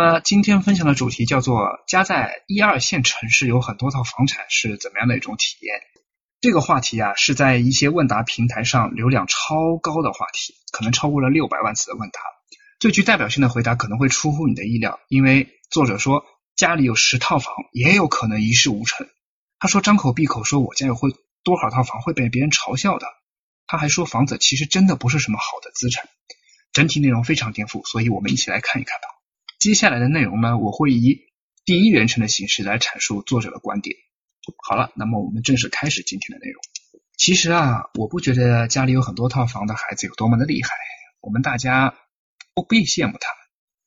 么今天分享的主题叫做“家在一二线城市有很多套房产是怎么样的一种体验”。这个话题啊是在一些问答平台上流量超高的话题，可能超过了六百万次的问答。最具代表性的回答可能会出乎你的意料，因为作者说家里有十套房，也有可能一事无成。他说张口闭口说我家有会多少套房会被别人嘲笑的。他还说房子其实真的不是什么好的资产。整体内容非常颠覆，所以我们一起来看一看吧。接下来的内容呢，我会以第一人称的形式来阐述作者的观点。好了，那么我们正式开始今天的内容。其实啊，我不觉得家里有很多套房的孩子有多么的厉害，我们大家不必羡慕他。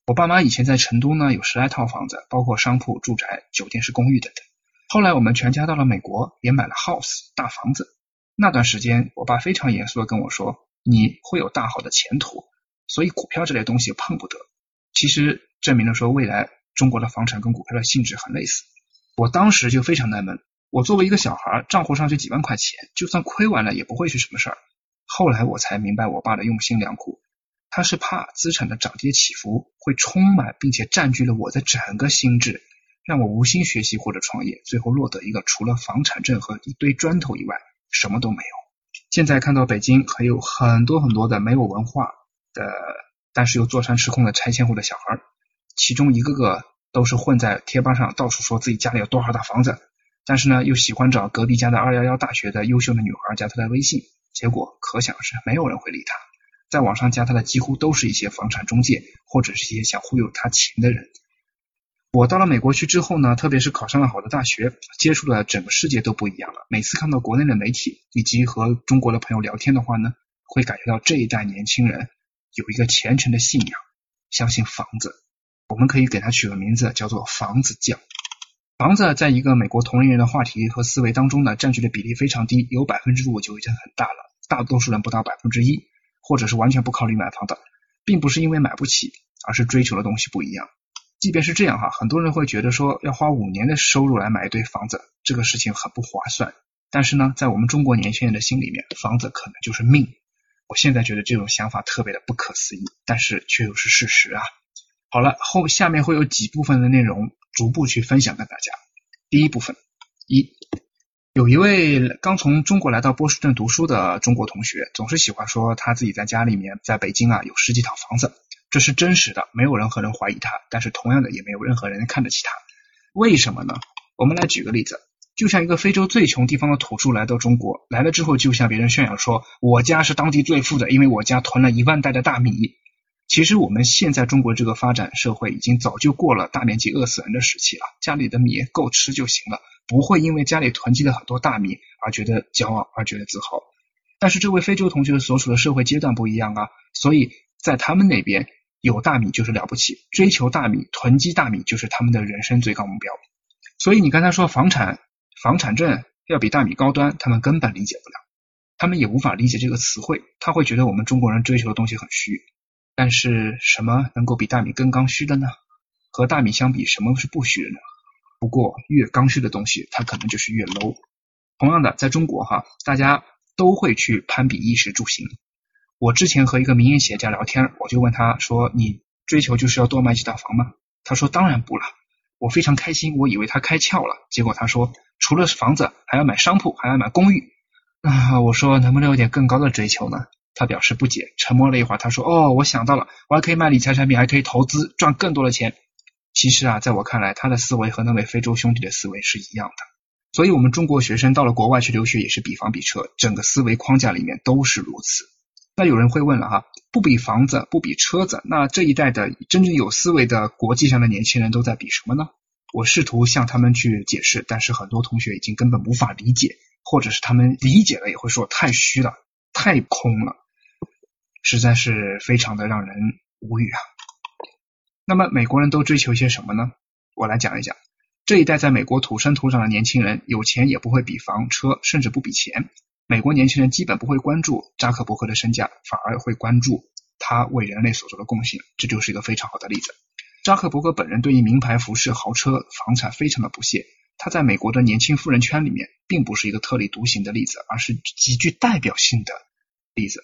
我爸妈以前在成都呢有十来套房子，包括商铺、住宅、酒店式公寓等等。后来我们全家到了美国，也买了 house 大房子。那段时间，我爸非常严肃的跟我说：“你会有大好的前途，所以股票这类东西碰不得。”其实证明了说未来中国的房产跟股票的性质很类似。我当时就非常纳闷，我作为一个小孩，账户上就几万块钱，就算亏完了也不会是什么事儿。后来我才明白我爸的用心良苦，他是怕资产的涨跌起伏会充满并且占据了我的整个心智，让我无心学习或者创业，最后落得一个除了房产证和一堆砖头以外什么都没有。现在看到北京还有很多很多的没有文化的。但是又坐山吃空的拆迁户的小孩，其中一个个都是混在贴吧上到处说自己家里有多少套房子，但是呢又喜欢找隔壁家的二幺幺大学的优秀的女孩加他的微信，结果可想而知，没有人会理他。在网上加他的几乎都是一些房产中介或者是一些想忽悠他钱的人。我到了美国去之后呢，特别是考上了好的大学，接触的整个世界都不一样了。每次看到国内的媒体以及和中国的朋友聊天的话呢，会感觉到这一代年轻人。有一个虔诚的信仰，相信房子，我们可以给它取个名字，叫做房子教。房子在一个美国同龄人的话题和思维当中呢，占据的比例非常低，有百分之五就已经很大了。大多数人不到百分之一，或者是完全不考虑买房的，并不是因为买不起，而是追求的东西不一样。即便是这样哈，很多人会觉得说要花五年的收入来买一堆房子，这个事情很不划算。但是呢，在我们中国年轻人的心里面，房子可能就是命。我现在觉得这种想法特别的不可思议，但是却又是事实啊。好了，后下面会有几部分的内容逐步去分享给大家。第一部分，一，有一位刚从中国来到波士顿读书的中国同学，总是喜欢说他自己在家里面在北京啊有十几套房子，这是真实的，没有任何人怀疑他，但是同样的也没有任何人看得起他。为什么呢？我们来举个例子。就像一个非洲最穷地方的土著来到中国，来了之后就向别人炫耀说：“我家是当地最富的，因为我家囤了一万袋的大米。”其实我们现在中国这个发展社会已经早就过了大面积饿死人的时期了，家里的米够吃就行了，不会因为家里囤积了很多大米而觉得骄傲而觉得自豪。但是这位非洲同学所处的社会阶段不一样啊，所以在他们那边有大米就是了不起，追求大米、囤积大米就是他们的人生最高目标。所以你刚才说房产。房产证要比大米高端，他们根本理解不了，他们也无法理解这个词汇，他会觉得我们中国人追求的东西很虚。但是什么能够比大米更刚需的呢？和大米相比，什么是不虚的呢？不过越刚需的东西，它可能就是越 low。同样的，在中国哈，大家都会去攀比衣食住行。我之前和一个民营企业家聊天，我就问他说：“你追求就是要多买几套房吗？”他说：“当然不了。”我非常开心，我以为他开窍了，结果他说。除了房子，还要买商铺，还要买公寓啊！我说能不能有点更高的追求呢？他表示不解，沉默了一会儿，他说：“哦，我想到了，我还可以卖理财产品，还可以投资，赚更多的钱。”其实啊，在我看来，他的思维和那位非洲兄弟的思维是一样的。所以，我们中国学生到了国外去留学，也是比房比车，整个思维框架里面都是如此。那有人会问了哈，不比房子，不比车子，那这一代的真正有思维的国际上的年轻人都在比什么呢？我试图向他们去解释，但是很多同学已经根本无法理解，或者是他们理解了也会说太虚了，太空了，实在是非常的让人无语啊。那么美国人都追求些什么呢？我来讲一讲。这一代在美国土生土长的年轻人，有钱也不会比房车，甚至不比钱。美国年轻人基本不会关注扎克伯格的身价，反而会关注他为人类所做的贡献。这就是一个非常好的例子。扎克伯格本人对于名牌服饰、豪车、房产非常的不屑。他在美国的年轻富人圈里面，并不是一个特立独行的例子，而是极具代表性的例子。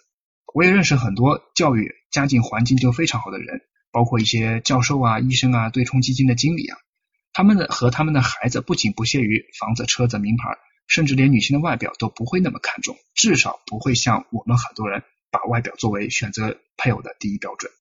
我也认识很多教育家境环境就非常好的人，包括一些教授啊、医生啊、对冲基金的经理啊。他们的和他们的孩子不仅不屑于房子、车子、名牌，甚至连女性的外表都不会那么看重，至少不会像我们很多人把外表作为选择配偶的第一标准。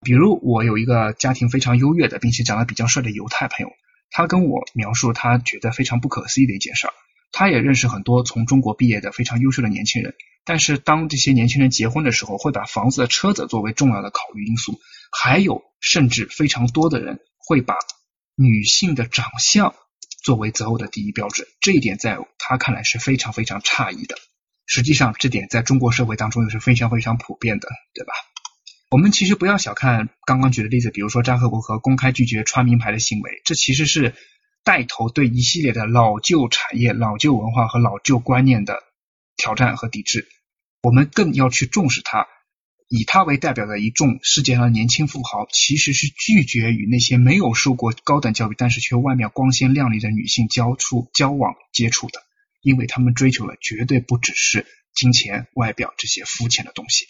比如，我有一个家庭非常优越的，并且长得比较帅的犹太朋友，他跟我描述他觉得非常不可思议的一件事儿。他也认识很多从中国毕业的非常优秀的年轻人，但是当这些年轻人结婚的时候，会把房子、车子作为重要的考虑因素，还有甚至非常多的人会把。女性的长相作为择偶的第一标准，这一点在他看来是非常非常诧异的。实际上，这点在中国社会当中又是非常非常普遍的，对吧？我们其实不要小看刚刚举的例子，比如说扎克伯格公开拒绝穿名牌的行为，这其实是带头对一系列的老旧产业、老旧文化和老旧观念的挑战和抵制。我们更要去重视它。以他为代表的一众世界上的年轻富豪，其实是拒绝与那些没有受过高等教育，但是却外面光鲜亮丽的女性交出、交往、接触的，因为他们追求的绝对不只是金钱、外表这些肤浅的东西。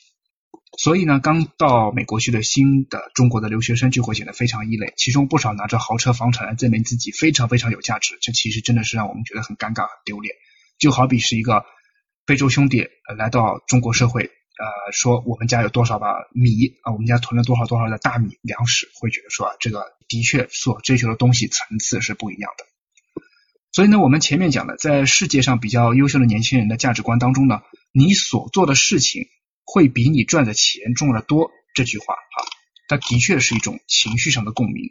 所以呢，刚到美国去的新的中国的留学生就会显得非常异类，其中不少拿着豪车、房产来证明自己非常非常有价值，这其实真的是让我们觉得很尴尬、很丢脸。就好比是一个非洲兄弟来到中国社会。呃，说我们家有多少把米啊？我们家囤了多少多少的大米粮食，会觉得说啊，这个的确所追求的东西层次是不一样的。所以呢，我们前面讲的，在世界上比较优秀的年轻人的价值观当中呢，你所做的事情会比你赚的钱重要的多。这句话啊，它的确是一种情绪上的共鸣。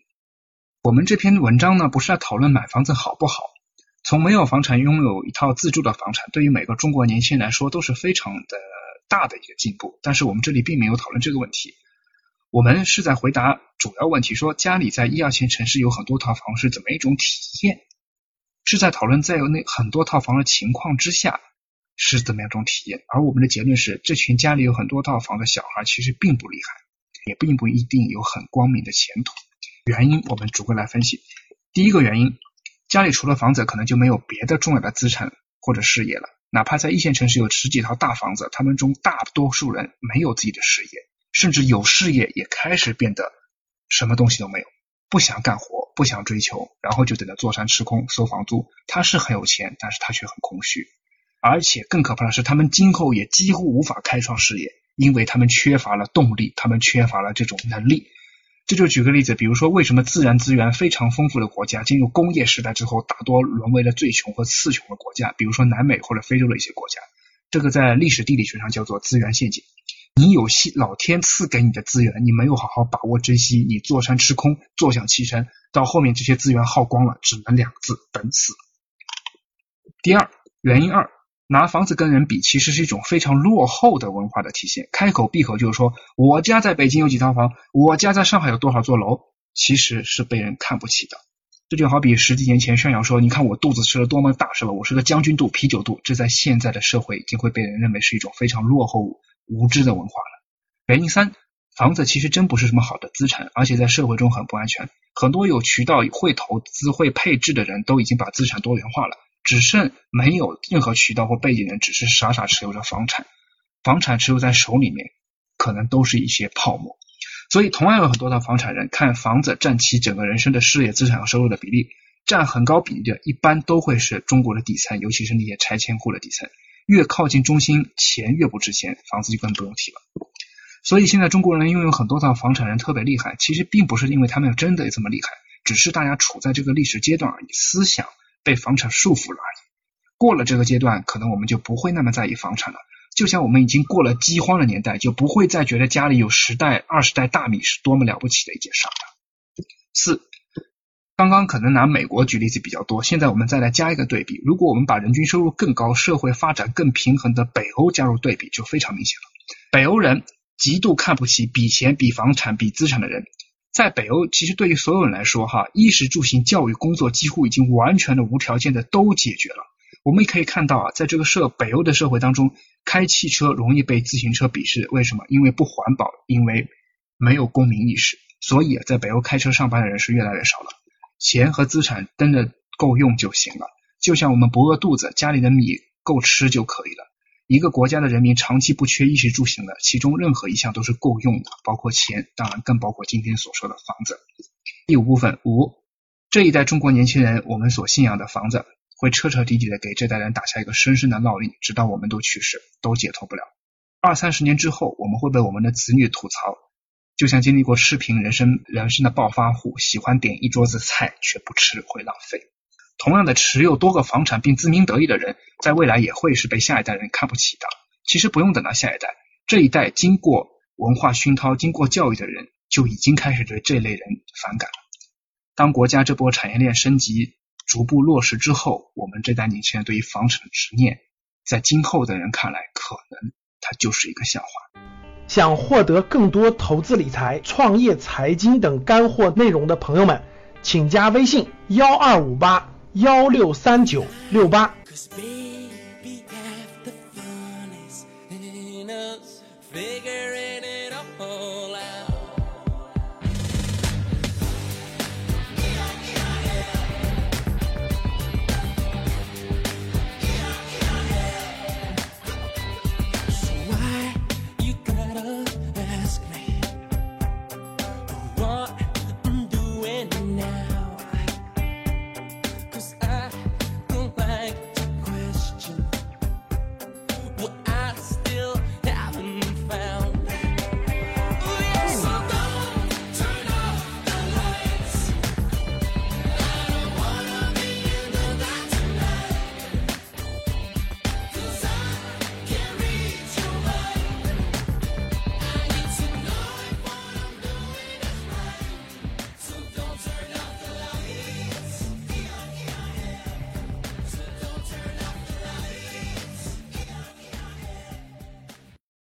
我们这篇文章呢，不是在讨论买房子好不好，从没有房产拥有一套自住的房产，对于每个中国年轻人来说都是非常的。大的一个进步，但是我们这里并没有讨论这个问题，我们是在回答主要问题，说家里在一二线城市有很多套房是怎么一种体验，是在讨论在有那很多套房的情况之下是怎么样一种体验，而我们的结论是，这群家里有很多套房的小孩其实并不厉害，也并不一定有很光明的前途。原因我们逐个来分析，第一个原因，家里除了房子，可能就没有别的重要的资产或者事业了。哪怕在一线城市有十几套大房子，他们中大多数人没有自己的事业，甚至有事业也开始变得什么东西都没有，不想干活，不想追求，然后就等着坐山吃空收房租。他是很有钱，但是他却很空虚，而且更可怕的是，他们今后也几乎无法开创事业，因为他们缺乏了动力，他们缺乏了这种能力。这就举个例子，比如说为什么自然资源非常丰富的国家进入工业时代之后，大多沦为了最穷和次穷的国家？比如说南美或者非洲的一些国家，这个在历史地理学上叫做资源陷阱。你有系老天赐给你的资源，你没有好好把握珍惜，你坐山吃空，坐享其成，到后面这些资源耗光了，只能两个字：等死。第二，原因二。拿房子跟人比，其实是一种非常落后的文化的体现。开口闭口就是说，我家在北京有几套房，我家在上海有多少座楼，其实是被人看不起的。这就好比十几年前炫耀说，你看我肚子吃了多么大，是吧？我是个将军肚、啤酒肚。这在现在的社会已经会被人认为是一种非常落后、无知的文化了。原因三，房子其实真不是什么好的资产，而且在社会中很不安全。很多有渠道、会投资、会配置的人都已经把资产多元化了。只剩没有任何渠道或背景人，只是傻傻持有着房产，房产持有在手里面，可能都是一些泡沫。所以，同样有很多的房产人，看房子占其整个人生的事业资产和收入的比例，占很高比例的，一般都会是中国的底层，尤其是那些拆迁户的底层。越靠近中心，钱越不值钱，房子就更不用提了。所以，现在中国人拥有很多套房产人特别厉害，其实并不是因为他们真的这么厉害，只是大家处在这个历史阶段而已，思想。被房产束缚了而已。过了这个阶段，可能我们就不会那么在意房产了。就像我们已经过了饥荒的年代，就不会再觉得家里有十袋、二十袋大米是多么了不起的一件事了。四，刚刚可能拿美国举例子比较多，现在我们再来加一个对比。如果我们把人均收入更高、社会发展更平衡的北欧加入对比，就非常明显了。北欧人极度看不起比钱、比房产、比资产的人。在北欧，其实对于所有人来说，哈，衣食住行、教育、工作几乎已经完全的无条件的都解决了。我们也可以看到啊，在这个社北欧的社会当中，开汽车容易被自行车鄙视，为什么？因为不环保，因为没有公民意识。所以，在北欧开车上班的人是越来越少了。钱和资产真的够用就行了，就像我们不饿肚子，家里的米够吃就可以了。一个国家的人民长期不缺衣食住行的，其中任何一项都是够用的，包括钱，当然更包括今天所说的房子。第五部分五，这一代中国年轻人，我们所信仰的房子，会彻彻底底的给这代人打下一个深深的烙印，直到我们都去世，都解脱不了。二三十年之后，我们会被我们的子女吐槽，就像经历过赤贫人生人生的暴发户，喜欢点一桌子菜却不吃，会浪费。同样的，持有多个房产并自鸣得意的人，在未来也会是被下一代人看不起的。其实不用等到下一代，这一代经过文化熏陶、经过教育的人，就已经开始对这类人反感了。当国家这波产业链升级逐步落实之后，我们这代年轻人对于房产的执念，在今后的人看来，可能它就是一个笑话。想获得更多投资理财、创业、财经等干货内容的朋友们，请加微信：幺二五八。幺六三九六八。